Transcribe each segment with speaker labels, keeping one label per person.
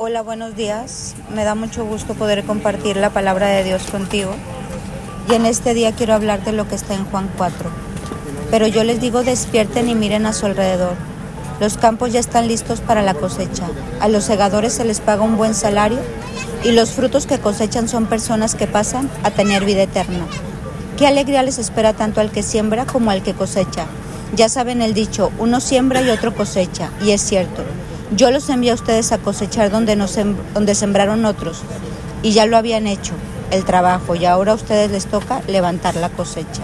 Speaker 1: Hola, buenos días. Me da mucho gusto poder compartir la palabra de Dios contigo. Y en este día quiero hablar de lo que está en Juan 4. Pero yo les digo, despierten y miren a su alrededor. Los campos ya están listos para la cosecha. A los segadores se les paga un buen salario y los frutos que cosechan son personas que pasan a tener vida eterna. Qué alegría les espera tanto al que siembra como al que cosecha. Ya saben el dicho, uno siembra y otro cosecha, y es cierto. Yo los envié a ustedes a cosechar donde, donde sembraron otros y ya lo habían hecho, el trabajo, y ahora a ustedes les toca levantar la cosecha.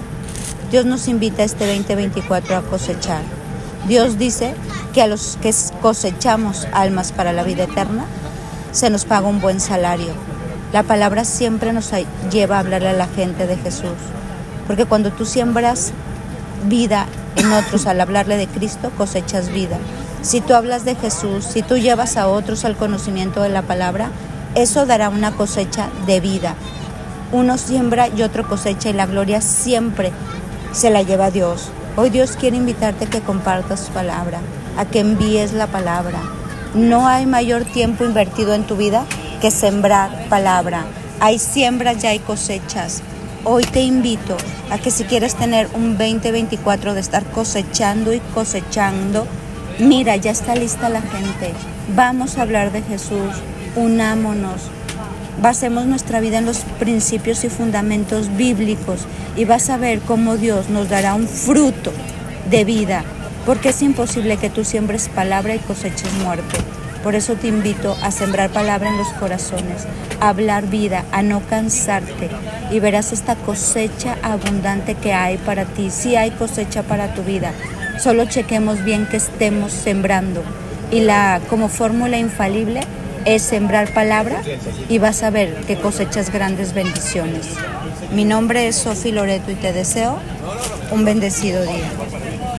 Speaker 1: Dios nos invita este 2024 a cosechar. Dios dice que a los que cosechamos almas para la vida eterna, se nos paga un buen salario. La palabra siempre nos lleva a hablarle a la gente de Jesús, porque cuando tú siembras vida en otros al hablarle de Cristo, cosechas vida. Si tú hablas de Jesús, si tú llevas a otros al conocimiento de la palabra, eso dará una cosecha de vida. Uno siembra y otro cosecha y la gloria siempre se la lleva a Dios. Hoy Dios quiere invitarte a que compartas su palabra, a que envíes la palabra. No hay mayor tiempo invertido en tu vida que sembrar palabra. Hay siembras y hay cosechas. Hoy te invito a que si quieres tener un 2024 de estar cosechando y cosechando, Mira, ya está lista la gente. Vamos a hablar de Jesús. Unámonos. Basemos nuestra vida en los principios y fundamentos bíblicos y vas a ver cómo Dios nos dará un fruto de vida, porque es imposible que tú siembres palabra y coseches muerte. Por eso te invito a sembrar palabra en los corazones, a hablar vida, a no cansarte y verás esta cosecha abundante que hay para ti. Sí hay cosecha para tu vida, Solo chequemos bien que estemos sembrando. Y la como fórmula infalible es sembrar palabra y vas a ver que cosechas grandes bendiciones. Mi nombre es Sofi Loreto y te deseo un bendecido día.